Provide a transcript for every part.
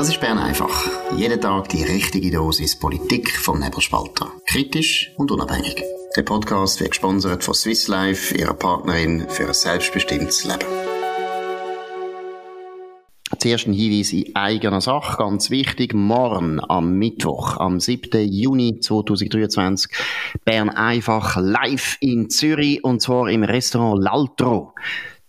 Das ist Bern einfach. Jeden Tag die richtige Dosis Politik vom Nebelspalter. Kritisch und unabhängig. Der Podcast wird gesponsert von Swiss Life, ihrer Partnerin für ein selbstbestimmtes Leben. Zuerst ein Hinweis in eigener Sache, ganz wichtig. Morgen am Mittwoch, am 7. Juni 2023, Bern einfach live in Zürich und zwar im Restaurant L'Altro.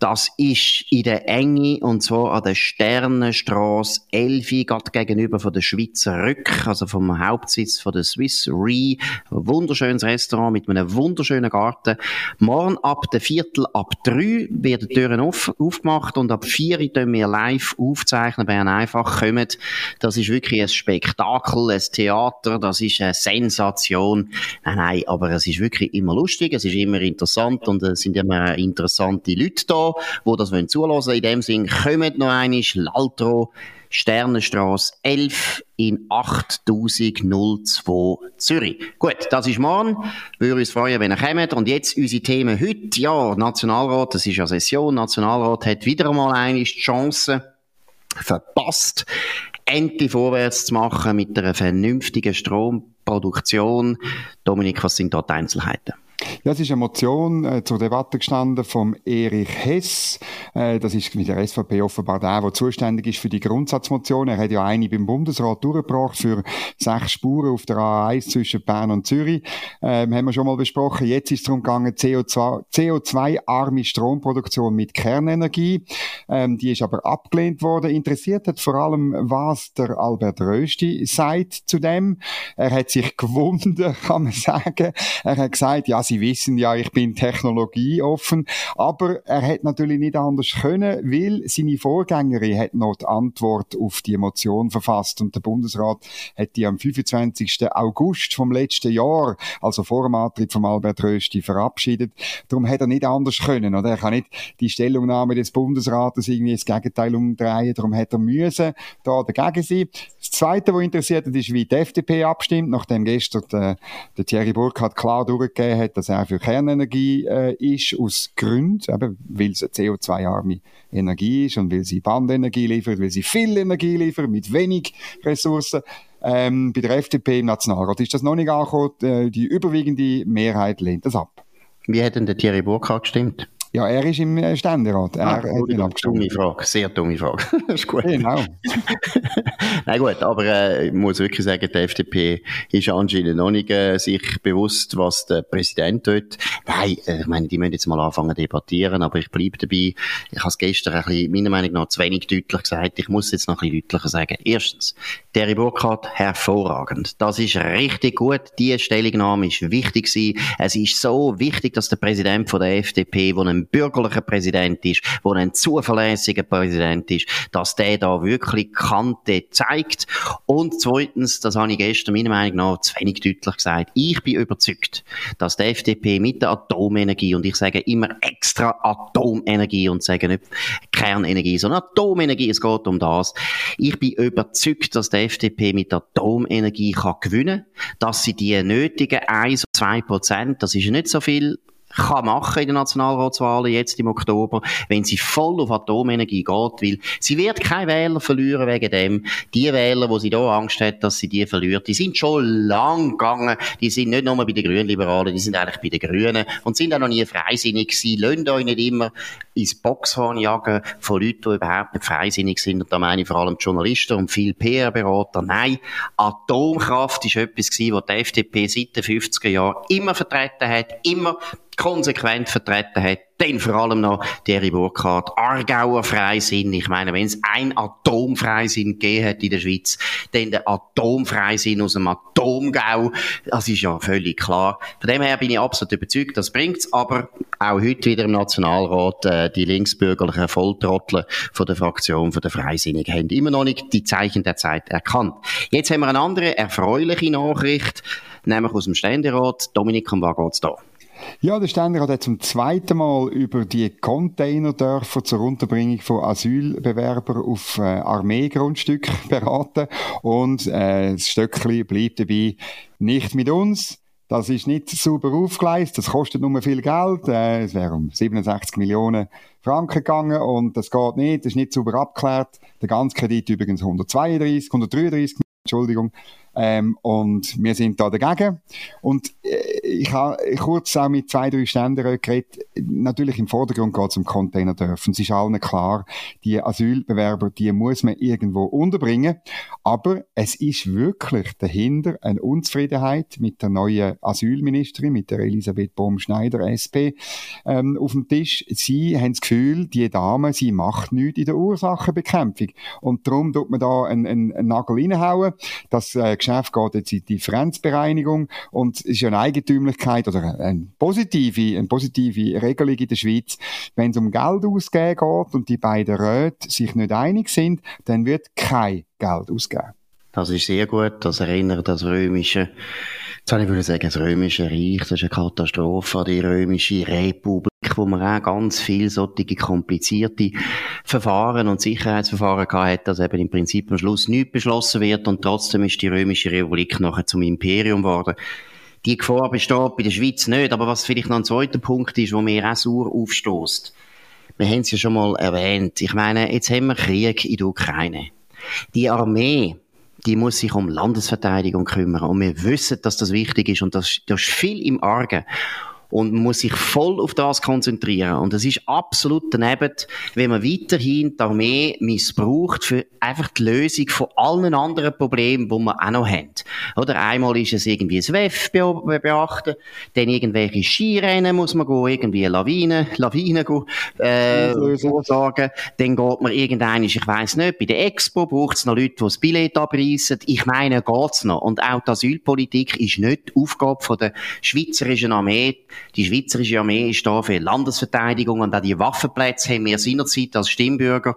Das ist in der Enge, und zwar an der Sternenstraße 11, gerade gegenüber von der Schweizer Rück, also vom Hauptsitz von der Swiss Re. Wunderschönes Restaurant mit einem wunderschönen Garten. Morgen ab der Viertel ab drei werden die Türen auf, aufgemacht und ab vier können wir live aufzeichnen. Bern einfach kommt. Das ist wirklich ein Spektakel, ein Theater, das ist eine Sensation. Nein, nein, aber es ist wirklich immer lustig, es ist immer interessant und es sind immer interessante Leute da die das wollen zulassen. In dem Sinn, kommt noch einmal L'Altro, Sternenstraße 11 in 8002 Zürich. Gut, das ist morgen. Würde uns freuen, wenn ihr kommt. Und jetzt unsere Themen heute. Ja, Nationalrat, das ist ja Session. Nationalrat hat wieder einmal eine die Chance verpasst, endlich vorwärts zu machen mit einer vernünftigen Stromproduktion. Dominik, was sind da die Einzelheiten? Ja, es ist eine Motion äh, zur Debatte gestanden vom Erich Hess. Äh, das ist mit der SVP offenbar der, der zuständig ist für die Grundsatzmotion. Er hat ja eine beim Bundesrat durchgebracht für sechs Spuren auf der A1 zwischen Bern und Zürich. Ähm, haben wir schon mal besprochen. Jetzt ist es darum gegangen, CO2, CO2-arme Stromproduktion mit Kernenergie. Ähm, die ist aber abgelehnt worden. Interessiert hat vor allem, was der Albert Rösti sagt zu dem. Er hat sich gewundert, kann man sagen. Er hat gesagt, ja, Sie wissen ja, ich bin technologieoffen. Aber er hat natürlich nicht anders können, weil seine Vorgängerin hat noch die Antwort auf die Motion verfasst und der Bundesrat hat die am 25. August vom letzten Jahr, also vor dem Antritt von Albert Rösti, verabschiedet. Darum hat er nicht anders können, oder? Er kann nicht die Stellungnahme des Bundesrates irgendwie das Gegenteil umdrehen. Darum hat er müssen da dagegen sein. Das Zweite, was interessiert ist, wie die FDP abstimmt, nachdem gestern der, der Thierry Burkhardt klar durchgegeben hat, dass er für Kernenergie äh, ist, aus Gründen, eben, weil es eine CO2-arme Energie ist und weil sie Bandenergie liefert, weil sie viel Energie liefert mit wenig Ressourcen. Ähm, bei der FDP im Nationalrat ist das noch nicht angekommen. Äh, die überwiegende Mehrheit lehnt das ab. Wie hat denn der Thierry Burkhardt gestimmt? Ja, er ist im äh, Ständerat. Er ah, hat dumme Frage, sehr dumme Frage. das ist gut. Genau. Nein, gut, aber äh, ich muss wirklich sagen, die FDP ist anscheinend noch nicht äh, sich bewusst, was der Präsident tut. Nein, äh, ich meine, die müssen jetzt mal anfangen zu debattieren, aber ich bleibe dabei. Ich habe es gestern ein bisschen, meiner Meinung nach, zu wenig deutlich gesagt. Ich muss jetzt noch ein bisschen deutlicher sagen. Erstens, Terry Burkhardt, hervorragend. Das ist richtig gut. Die Stellungnahme ist wichtig gewesen. Es ist so wichtig, dass der Präsident von der FDP, der bürgerlicher Präsident ist, der ein zuverlässiger Präsident ist, dass der da wirklich Kante zeigt. Und zweitens, das habe ich gestern meiner Meinung nach zu wenig deutlich gesagt, ich bin überzeugt, dass die FDP mit der Atomenergie, und ich sage immer extra Atomenergie und sage nicht Kernenergie, sondern Atomenergie, es geht um das. Ich bin überzeugt, dass die FDP mit Atomenergie kann gewinnen kann, dass sie die nötigen 1 2 Prozent, das ist nicht so viel, kann machen in den Nationalratswahlen jetzt im Oktober, wenn sie voll auf Atomenergie geht, weil sie wird keine Wähler verlieren wegen dem. Die Wähler, wo sie da Angst hat, dass sie die verliert, die sind schon lang gegangen. Die sind nicht nur bei den Grünliberalen, die sind eigentlich bei den Grünen und sind auch noch nie freisinnig gewesen. Lasst euch nicht immer ins Boxhorn jagen von Leuten, die überhaupt nicht freisinnig sind. Und da meine ich vor allem Journalisten und viele PR-Berater. Nein, Atomkraft ist etwas gewesen, was die FDP seit den 50er Jahren immer vertreten hat, immer konsequent vertreten hat, dann vor allem noch Thierry Burkhardt, Aargauer Freisinn. Ich meine, wenn es ein Atomfreisinn gegeben hat in der Schweiz, dann der Atomfreisinn aus dem Atomgau. Das ist ja völlig klar. Von dem her bin ich absolut überzeugt, das bringt's. Aber auch heute wieder im Nationalrat, äh, die linksbürgerlichen Volltrottel von der Fraktion von der Freisinnigen haben immer noch nicht die Zeichen der Zeit erkannt. Jetzt haben wir eine andere erfreuliche Nachricht, nämlich aus dem Ständerat. Dominik, um was geht's da? Ja, der Ständerat hat zum zweiten Mal über die Containerdörfer zur Unterbringung von Asylbewerbern auf äh, Armeegrundstück beraten. Und äh, das Stöckli bleibt dabei nicht mit uns. Das ist nicht sauber aufgeleistet, das kostet nur viel Geld, äh, es wäre um 67 Millionen Franken gegangen und das geht nicht, das ist nicht sauber abgeklärt. Der ganze Kredit übrigens 132, 133, Entschuldigung. Ähm, und wir sind da dagegen. Und äh, ich habe kurz auch mit zwei, drei Ständern geredet. Natürlich im Vordergrund geht es um Containerdörfer. Es ist allen klar, die Asylbewerber, die muss man irgendwo unterbringen. Aber es ist wirklich dahinter eine Unzufriedenheit mit der neuen Asylministerin, mit der Elisabeth Baum-Schneider, SP, ähm, auf dem Tisch. Sie haben das Gefühl, die Dame, sie macht nichts in der Ursachenbekämpfung. Und darum tut man da einen, einen, einen Nagel reinhauen. Das äh, Geschäft geht jetzt in die Differenzbereinigung und es ist ja eine Eigentümlichkeit oder eine positive, eine positive Regelung in der Schweiz. Wenn es um Geld ausgeben geht und die beiden Räte sich nicht einig sind, dann wird kein Geld ausgegeben. Das ist sehr gut. Das erinnert das römische, jetzt ich würde sagen, das römische Reich. Das ist eine Katastrophe an die römische Republik wo man auch ganz viel solche komplizierte Verfahren und Sicherheitsverfahren gehabt dass eben im Prinzip am Schluss nichts beschlossen wird und trotzdem ist die Römische Republik nachher zum Imperium geworden. Die Gefahr besteht bei der Schweiz nicht, aber was vielleicht noch ein zweiter Punkt ist, wo mir auch sauer aufstößt. Wir haben es ja schon mal erwähnt. Ich meine, jetzt haben wir Krieg in der Ukraine. Die Armee, die muss sich um Landesverteidigung kümmern. Und wir wissen, dass das wichtig ist und das, das ist viel im Argen und man muss sich voll auf das konzentrieren. Und es ist absolut daneben, wenn man weiterhin die Armee missbraucht für einfach die Lösung von allen anderen Problemen, die wir auch noch haben. Oder einmal ist es irgendwie das WEF beachten, dann irgendwelche Skirennen muss man gehen, irgendwie Lawinen, Lawinen gehen, äh, vorsagen. Dann geht man irgendein, ich weiss nicht, bei der Expo braucht es noch Leute, die das Billett abreißen. Ich meine, geht's noch. Und auch die Asylpolitik ist nicht die Aufgabe von der schweizerischen Armee, die Schweizerische Armee ist da für Landesverteidigung und auch die Waffenplätze haben wir seinerzeit als Stimmbürger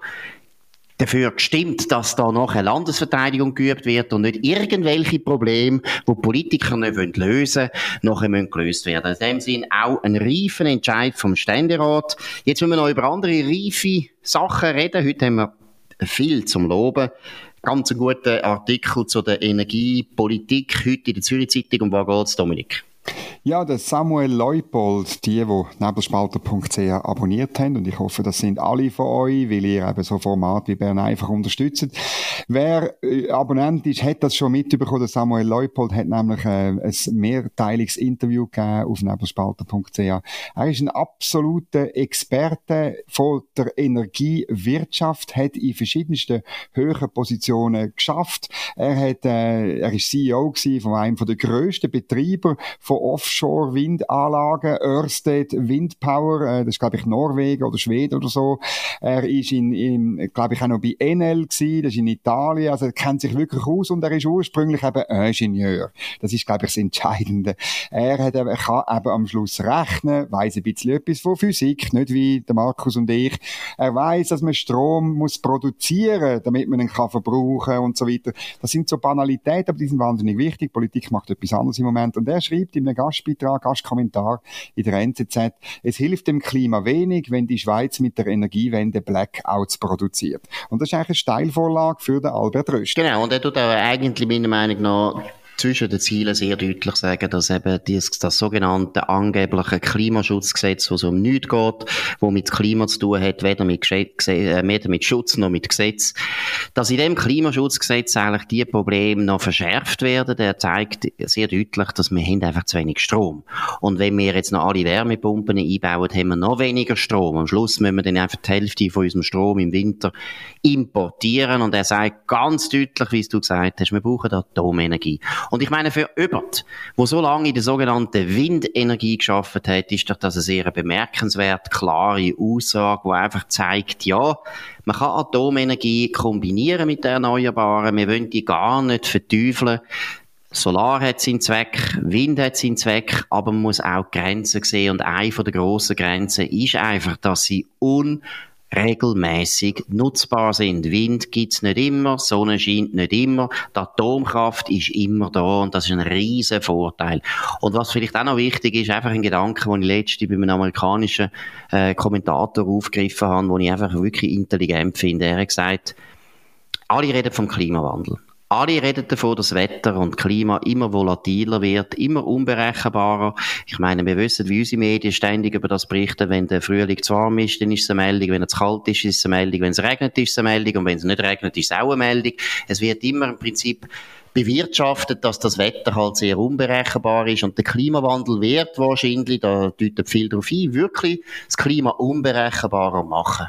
dafür gestimmt, dass da noch eine Landesverteidigung geübt wird und nicht irgendwelche Probleme, wo Politiker nicht lösen wollen, nachher müssen gelöst werden. In dem Sinn auch ein reifen Entscheid vom Ständerat. Jetzt müssen wir noch über andere reife Sachen reden. Heute haben wir viel zum Loben. Ganz einen guten Artikel zu der Energiepolitik heute in der Zürich Zeitung. Um was geht's, Dominik? Ja, der Samuel Leupold, die, die nebelspalter.ch abonniert haben, und ich hoffe, das sind alle von euch, weil ihr eben so Format wie Bern einfach unterstützt. Wer äh, Abonnent ist, hat das schon mitbekommen. Der Samuel Leupold hat nämlich äh, ein mehrteiliges Interview gegeben auf nebelspalter.ch. Er ist ein absoluter Experte von der Energiewirtschaft, hat in verschiedensten höheren Positionen geschafft. Er hat, äh, er ist CEO von einem der grössten Betreiber von Offshore-Windanlagen, Ørsted Windpower, äh, das ist glaube ich Norwegen oder Schweden oder so. Er ist in, in glaube ich auch noch bei Enel gewesen, das ist in Italien, also er kennt sich wirklich aus und er ist ursprünglich eben Ingenieur. Das ist glaube ich das Entscheidende. Er hat er kann eben am Schluss rechnen, weiß ein bisschen etwas von Physik, nicht wie der Markus und ich. Er weiß, dass man Strom muss produzieren, damit man ihn kann verbrauchen und so weiter. Das sind so Banalitäten, aber die sind wahnsinnig wichtig. Politik macht etwas anderes im Moment und er schreibt in einem Gastbeitrag, Gastkommentar in der NZZ, es hilft dem Klima wenig, wenn die Schweiz mit der Energiewende Blackouts produziert. Und das ist eigentlich eine Steilvorlage für den Albert Röst. Genau, und er tut auch eigentlich meiner Meinung nach zwischen den Zielen sehr deutlich sagen, dass eben dieses, das sogenannte angebliche Klimaschutzgesetz, wo es um nichts geht, wo mit Klima zu tun hat, weder mit, äh, weder mit Schutz noch mit Gesetz, dass in dem Klimaschutzgesetz eigentlich die Probleme noch verschärft werden, der zeigt sehr deutlich, dass wir haben einfach zu wenig Strom. Und wenn wir jetzt noch alle Wärmepumpen einbauen, haben wir noch weniger Strom. Am Schluss müssen wir dann einfach die Hälfte von unserem Strom im Winter importieren. Und er sagt ganz deutlich, wie du gesagt hast, wir brauchen Atomenergie. Und ich meine, für Öbert, wo so lange in der sogenannten Windenergie geschaffen hat, ist doch das eine sehr bemerkenswert klare Aussage, die einfach zeigt, ja, man kann Atomenergie kombinieren mit der Erneuerbaren, wir wollen die gar nicht verteufeln. Solar hat seinen Zweck, Wind hat seinen Zweck, aber man muss auch Grenzen sehen. Und eine der grossen Grenzen ist einfach, dass sie un regelmäßig nutzbar sind. Wind gibt's nicht immer, Sonne scheint nicht immer, die Atomkraft ist immer da und das ist ein riesen Vorteil. Und was vielleicht auch noch wichtig ist, einfach ein Gedanke, den ich letztens bei einem amerikanischen äh, Kommentator aufgegriffen habe, den ich einfach wirklich intelligent finde. Er hat gesagt, alle reden vom Klimawandel. Alle reden davon, dass Wetter und Klima immer volatiler wird, immer unberechenbarer. Ich meine, wir wissen, wie unsere Medien ständig über das berichten. Wenn der Frühling zu warm ist, dann ist es eine Meldung. Wenn es kalt ist, ist es eine Meldung. Wenn es regnet, ist es eine Meldung. Und wenn es nicht regnet, ist es auch eine Meldung. Es wird immer im Prinzip bewirtschaftet, dass das Wetter halt sehr unberechenbar ist und der Klimawandel wird wahrscheinlich, da deutet viel darauf ein, wirklich das Klima unberechenbarer machen.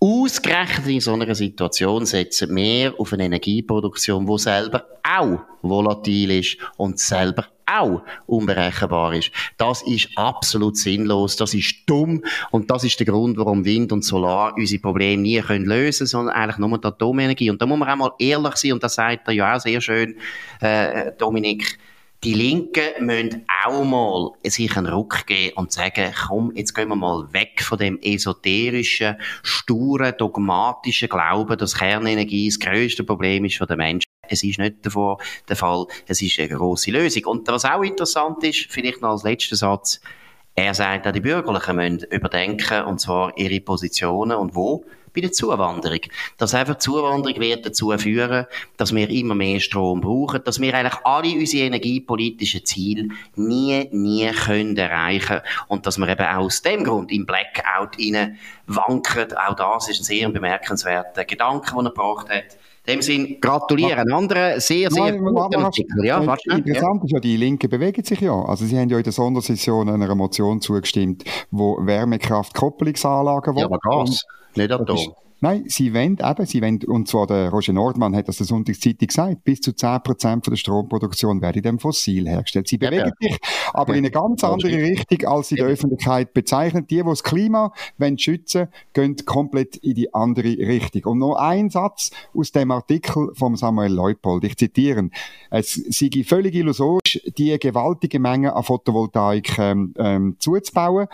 Ausgerechnet in so einer Situation setzen wir auf eine Energieproduktion, die selber auch volatil ist und selber auch unberechenbar ist. Das ist absolut sinnlos, das ist dumm und das ist der Grund, warum Wind und Solar unsere Probleme nie können lösen sondern eigentlich nur die Atomenergie. Und da muss man auch mal ehrlich sein und das sagt er ja auch sehr schön, äh, Dominik, die Linken müssen auch mal sich einen Ruck geben und sagen, komm, jetzt gehen wir mal weg von dem esoterischen, sturen, dogmatischen Glauben, dass Kernenergie das grösste Problem ist von der Menschen. Es ist nicht davor der Fall. Es ist eine grosse Lösung. Und was auch interessant ist, vielleicht noch als letzter Satz, er sagt, auch die Bürgerlichen müssen überdenken, und zwar ihre Positionen und wo bei der Zuwanderung. Dass einfach die Zuwanderung wird dazu führen, dass wir immer mehr Strom brauchen, dass wir eigentlich alle unsere energiepolitischen Ziele nie, nie können erreichen und dass wir eben auch aus dem Grund im Blackout rein wanken. Auch das ist ein sehr bemerkenswerter Gedanke, den er gebracht hat. In dem Sinn gratulieren. Andere sehr, sehr Nein, guten Artikel. Ja, interessant ist ja, die Linke bewegen sich ja. Also sie haben ja in der Sondersession einer Motion zugestimmt, wo Wärmekraft-Koppelungsanlagen wollen. Ja, aber Gas, nicht Atom. Nein, sie wollen eben, sie wollen, und zwar der Roger Nordmann hat das der Sonntagszeitung gesagt, bis zu 10% von der Stromproduktion werde in dem Fossil hergestellt. Sie bewegen sich aber in eine ganz andere Richtung, als sie der Öffentlichkeit bezeichnen. Die, die das Klima wollen schützen gehen komplett in die andere Richtung. Und noch ein Satz aus dem Artikel von Samuel Leupold. Ich zitiere. Es sei völlig illusorisch, die gewaltige Menge an Photovoltaik ähm, ähm, zuzubauen.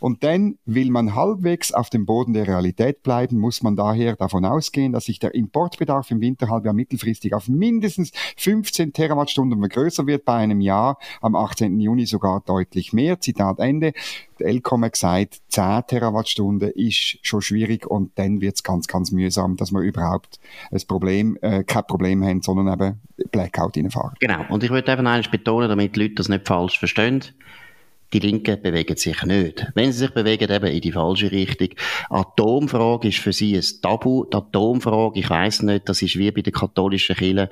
Und dann will man halbwegs auf dem Boden der Realität bleiben, muss man daher davon ausgehen, dass sich der Importbedarf im Winterhalbjahr mittelfristig auf mindestens 15 Terawattstunden vergrößern wird, bei einem Jahr am 18. Juni sogar deutlich mehr. Zitat Ende. Der Elcom hat gesagt, 10 Terawattstunden ist schon schwierig und dann wird es ganz, ganz mühsam, dass wir überhaupt ein Problem, äh, kein Problem haben, sondern eben Blackout reinfahren. Genau. Und ich würde eben eines betonen, damit die Leute das nicht falsch verstehen. Die Linken bewegen sich nicht. Wenn sie sich bewegen, eben in die falsche Richtung. Atomfrage ist für sie ein Tabu. Die Atomfrage, ich weiss nicht, das ist wie bei der katholischen Kirche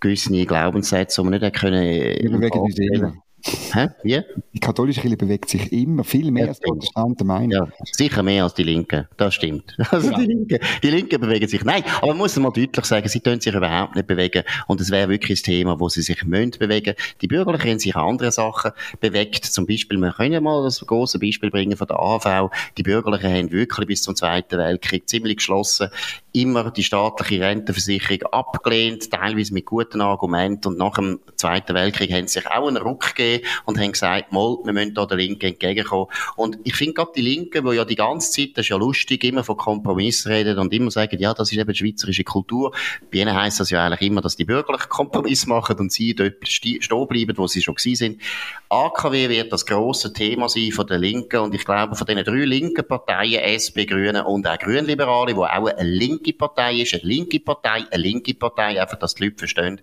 gewisse Glaubenssätze, die man nicht können. Hä? Wie? Die katholische Kirche bewegt sich immer viel mehr als die Protestanten meinen. Ja, sicher mehr als die Linken. Das stimmt. Also ja. die Linken, die Linken bewegen sich. Nein, aber man muss mal deutlich sagen, sie können sich überhaupt nicht bewegen. Und es wäre wirklich ein Thema, wo sie sich müssen bewegen. Die Bürgerlichen haben sich an andere Sachen bewegt. Zum Beispiel, wir können ja mal das große Beispiel bringen von der AV. Die Bürgerlichen haben wirklich bis zum Zweiten Weltkrieg ziemlich geschlossen immer die staatliche Rentenversicherung abgelehnt, teilweise mit guten Argumenten. Und nach dem Zweiten Weltkrieg haben sie sich auch einen Ruck gegeben und haben gesagt, mal, wir müssen da der Linken entgegenkommen. Und ich finde gerade die Linken, die ja die ganze Zeit, das ist ja lustig, immer von Kompromiss reden und immer sagen, ja, das ist eben die schweizerische Kultur. Bei ihnen heisst das ja eigentlich immer, dass die Bürgerlichen Kompromiss machen und sie dort stehen bleiben, wo sie schon gewesen sind. AKW wird das grosse Thema sein von der Linken und ich glaube von den drei linken Parteien, SP, Grüne und auch Grünliberale, die auch eine linke Partei ist, eine linke Partei, eine linke Partei, einfach, dass die Leute verstehen.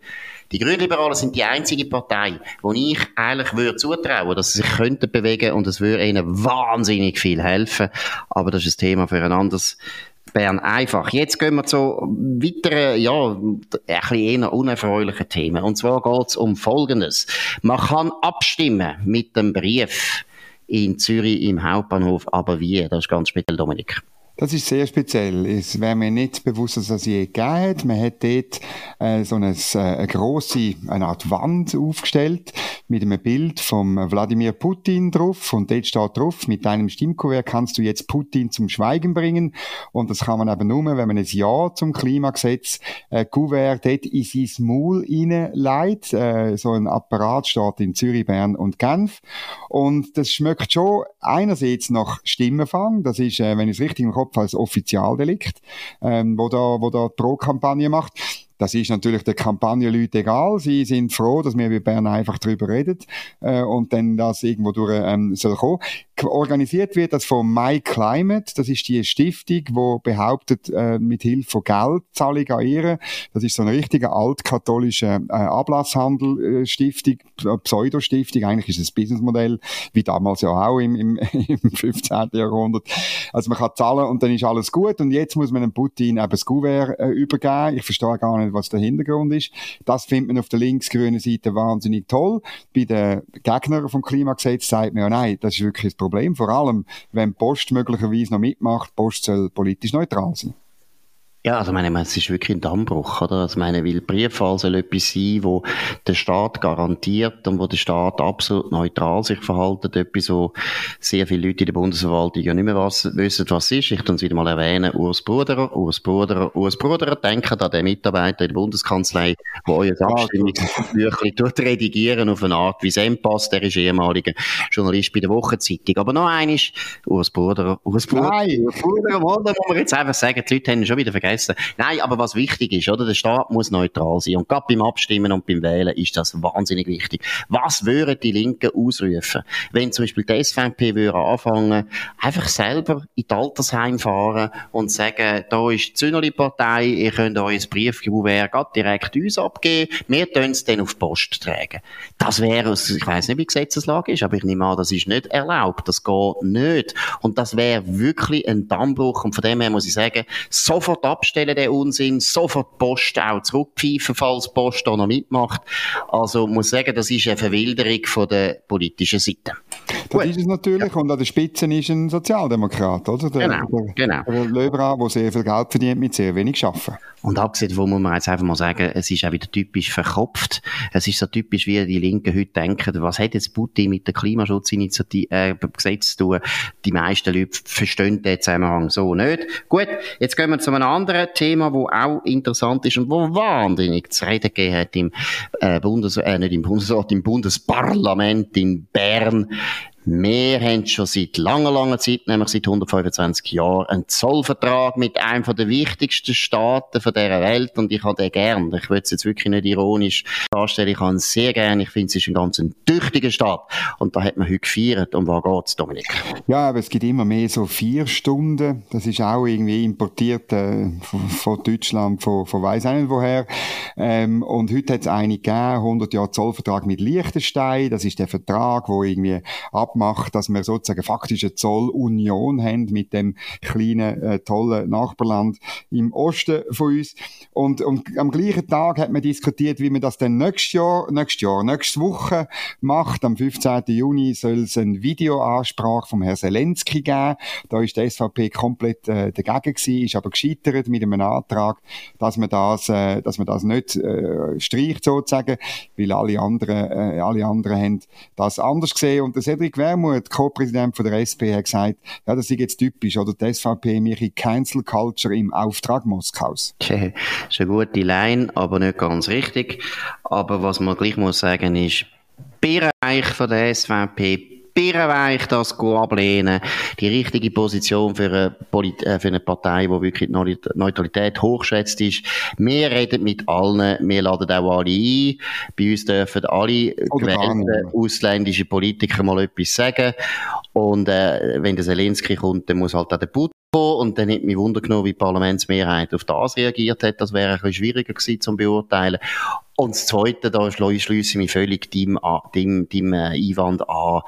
Die Grünliberalen sind die einzige Partei, wo ich eigentlich würde zutrauen, dass sie sich könnten bewegen und es würde ihnen wahnsinnig viel helfen. Aber das ist ein Thema für ein anderes Bern einfach. Jetzt gehen wir zu weiteren, ja, ein bisschen eher unerfreulichen Themen. Und zwar geht es um Folgendes. Man kann abstimmen mit dem Brief in Zürich im Hauptbahnhof, aber wie? Das ist ganz speziell, Dominik. Das ist sehr speziell. Es wäre mir nicht bewusst, dass es je gegeben hat. Man hat dort äh, so eine, äh, eine grosse, eine Art Wand aufgestellt mit einem Bild von Wladimir Putin drauf und dort steht drauf, mit deinem Stimmkuvert kannst du jetzt Putin zum Schweigen bringen und das kann man eben nur, wenn man ein Ja zum Klimagesetz äh, Kuvert dort in sein Maul reinlegt. Äh, so ein Apparat steht in Zürich, Bern und Genf und das schmeckt schon einerseits nach Stimmenfang, das ist, äh, wenn ich es richtig im Kopf als Offizialdelikt, ähm, wo da, wo da Pro-Kampagne macht. Das ist natürlich der Kampagnenleuten egal. Sie sind froh, dass wir wie Bern einfach darüber reden äh, und dann das irgendwo durch ähm, soll kommen. Organisiert wird das von My Climate. Das ist die Stiftung, die behauptet, äh, mit Hilfe von Geldzahlung an ihre. Das ist so eine richtige altkatholische äh, Ablasshandel äh, äh, Pseudostiftung. Eigentlich ist es ein Businessmodell, wie damals ja auch im, im, im 15. Jahrhundert. Also man kann zahlen und dann ist alles gut und jetzt muss man dem Putin eben das Gouverneur äh, übergeben. Ich verstehe gar nicht, was der Hintergrund ist. Das findet man auf der linksgrünen Seite wahnsinnig toll. Bei den Gegnern vom Klimagesetz sagt man ja, nein, das ist wirklich das Problem. Vor allem, wenn Post möglicherweise noch mitmacht, Post soll politisch neutral sein. Ja, also meine, es ist wirklich ein Dammbruch, oder? Also meine, weil Briefwahl soll etwas sein, wo der Staat garantiert und wo der Staat absolut neutral sich verhalten. Etwas, wo sehr viele Leute in der Bundesverwaltung ja nicht mehr was, wissen, was ist. Ich tue es wieder mal erwähnen. Urs Bruderer, Urs Bruderer, Urs Bruderer. Denken an den Mitarbeiter in der Bundeskanzlei, der euer Abstimmungsbüchlein tut redigieren auf eine Art, wie es ihm passt. Der ist ehemaliger Journalist bei der Wochenzeitung. Aber noch eines, Urs Bruderer, Urs Bruderer. Nein. Urs Bruderer, da muss man jetzt einfach sagen, die Leute haben schon wieder vergessen vergessen. Nein, aber was wichtig ist, oder? Der Staat muss neutral sein. Und gerade beim Abstimmen und beim Wählen ist das wahnsinnig wichtig. Was würden die Linken ausrufen, wenn zum Beispiel die SVP würde anfangen, einfach selber in die Altersheim fahren und sagen, da ist die Zünnerli-Partei, ihr könnt euer Briefkuvert direkt uns abgeben, wir tun es dann auf die Post tragen. Das wäre, ich weiß nicht, wie die Gesetzeslage ist, aber ich nehme an, das ist nicht erlaubt. Das geht nicht. Und das wäre wirklich ein Dammbruch. Und von dem her muss ich sagen, sofort ab abstellen, den Unsinn, sofort Post auch zurückpfeifen, falls Post da noch mitmacht. Also, muss sagen, das ist eine Verwilderung von der politischen Seite. Das ist es natürlich. Ja. Und an der Spitze ist ein Sozialdemokrat, oder? Der, genau, der, genau. Der Löbra, der sehr viel Geld verdient mit sehr wenig Arbeiten. Und abgesehen davon muss man jetzt einfach mal sagen, es ist auch wieder typisch verkopft. Es ist so typisch, wie die Linken heute denken, was hat jetzt Putin mit der Klimaschutzinitiative, äh, Gesetz zu tun? Die meisten Leute verstehen den Zusammenhang so nicht. Gut, jetzt gehen wir zu einem anderen Thema, wo auch interessant ist und wo wahnsinnig zu reden gegeben hat im äh, Bundes, äh, nicht im Bundesrat, im Bundesparlament in Bern. Wir haben schon seit langer, langer Zeit, nämlich seit 125 Jahren, einen Zollvertrag mit einem der wichtigsten Staaten dieser Welt und ich habe den gern. Ich will es jetzt wirklich nicht ironisch darstellen, ich habe ihn sehr gern. Ich finde, es ist ein ganz ein tüchtiger Staat. Und da hat man heute gefeiert. Um was geht's, Dominik? Ja, aber es gibt immer mehr so vier Stunden. Das ist auch irgendwie importiert äh, von, von, Deutschland, von, von weiss auch nicht woher. Ähm, und heute hat es eine gegeben, 100 Jahre Zollvertrag mit Liechtenstein. Das ist der Vertrag, wo irgendwie ab abmacht, dass wir sozusagen faktisch eine Zollunion haben mit dem kleinen, äh, tollen Nachbarland im Osten von uns. Und, und am gleichen Tag hat man diskutiert, wie man das dann nächstes Jahr, nächstes Jahr, nächste Woche macht. Am 15. Juni soll es eine Videoansprache vom Herrn Zelensky geben. Da ist die SVP komplett äh, dagegen gewesen, ist aber gescheitert mit einem Antrag, dass man das, äh, dass man das nicht äh, streicht sozusagen, weil alle anderen, äh, alle anderen haben das anders gesehen. Und der Cedric Wermuth, Co-Präsident der SP, hat gesagt, ja, das ist jetzt typisch, oder die SVP mache Cancel Culture im Auftrag Moskaus. Okay. Das ist eine gute Line, aber nicht ganz richtig. Aber was man gleich muss sagen ist, Bereich von der SVP birrenweich das ablehnen. Die richtige Position für eine, Polit äh, für eine Partei, die wirklich die Neutralität hochschätzt ist. Wir reden mit allen, wir laden auch alle ein. Bei uns dürfen alle gewählte ausländische Politiker mal etwas sagen. Und äh, wenn der Zelensky kommt, dann muss halt auch der Putin und dann hat mich Wunder genommen, wie die Parlamentsmehrheit auf das reagiert hat. Das wäre ein bisschen schwieriger gewesen zum beurteilen. Und das Zweite, da schließe ich mich völlig deinem, deinem, deinem äh, Einwand an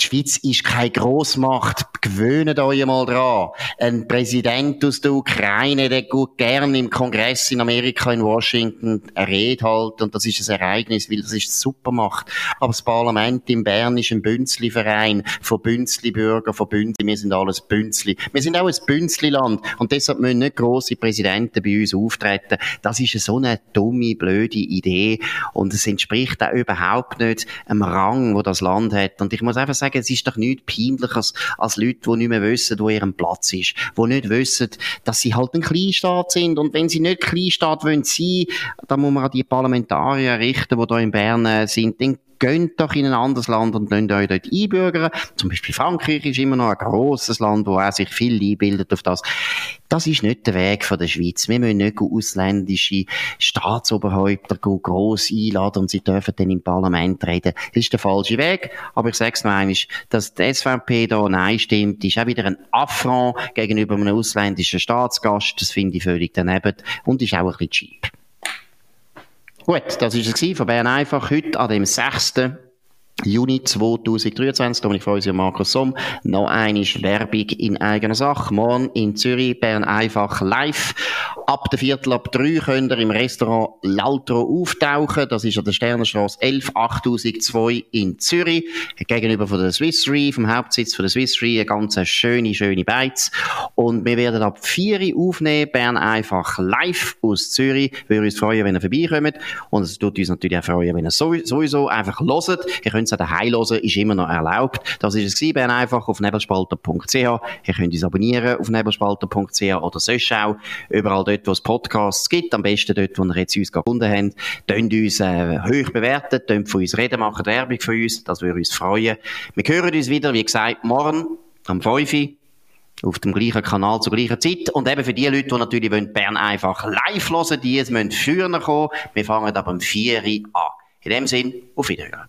die Schweiz ist keine Großmacht. Gewöhnt euch mal dran. Ein Präsident aus der Ukraine, der gut gern im Kongress in Amerika, in Washington, eine Rede halt. Und das ist ein Ereignis, weil das ist eine Supermacht. Aber das Parlament in Bern ist ein Bünzli-Verein von Bünzli-Bürgern, von Bünzli. Wir sind alles Bünzli. Wir sind auch ein Bünzli-Land. Und deshalb müssen nicht grosse Präsidenten bei uns auftreten. Das ist so eine dumme, blöde Idee. Und es entspricht auch überhaupt nicht einem Rang, wo das Land hat. Und ich muss einfach sagen, sagen, es ist doch nichts peinliches als Leute, die nicht mehr wissen, wo ihr Platz ist, die nicht wissen, dass sie halt ein Kleinstaat sind. Und wenn sie nicht Kleinstaat wollen sein, dann muss man an die Parlamentarier richten, die da in Bern äh, sind, dann geht doch in ein anderes Land und lasst euch dort einbürgern. Zum Beispiel Frankreich ist immer noch ein grosses Land, wo auch sich viel einbildet auf das. Das ist nicht der Weg von der Schweiz. Wir müssen nicht ausländische Staatsoberhäupter gross einladen und sie dürfen dann im Parlament reden. Das ist der falsche Weg. Aber ich sage es noch dass die SVP da Nein stimmt, ist auch wieder ein Affront gegenüber einem ausländischen Staatsgast. Das finde ich völlig daneben und ist auch ein bisschen cheap. Gut, das war es von Bern einfach heute an dem 6. Juni 2023. Dominik Feusi und Markus Somm. Noch eine Werbung in eigener Sache. Morgen in Zürich, Bern einfach live. Ab der Viertel ab drei könnt ihr im Restaurant L'Altro auftauchen. Das ist an der Sternenstraße 11 8002 in Zürich. Gegenüber von der Swiss Re, vom Hauptsitz von der Swiss Re. Eine ganz schöne, schöne Beiz. Und wir werden ab 4 Uhr aufnehmen. Bern einfach live aus Zürich. Wir würden uns freuen, wenn ihr vorbeikommt. Und es tut uns natürlich auch freuen, wenn ihr sowieso einfach hört. Ihr könnt auch daheim hören, ist immer noch erlaubt. Das ist es gewesen, Bern einfach auf nebelspalter.ch. Ihr könnt uns abonnieren auf nebelspalter.ch oder sonst auch überall dort, wo es Podcasts gibt. Am besten dort, wo ihr jetzt uns gefunden habt. Tönt uns äh, hoch bewerten, tönt von uns reden, machen Werbung für uns. Das würde uns freuen. Wir hören uns wieder, wie gesagt, morgen am 5 Uhr auf dem gleichen Kanal zur gleichen Zeit. Und eben für die Leute, die natürlich Bern einfach live hören, die müssen früher kommen. Wir fangen aber um 4 Uhr an. In dem Sinn, auf Wiederhören.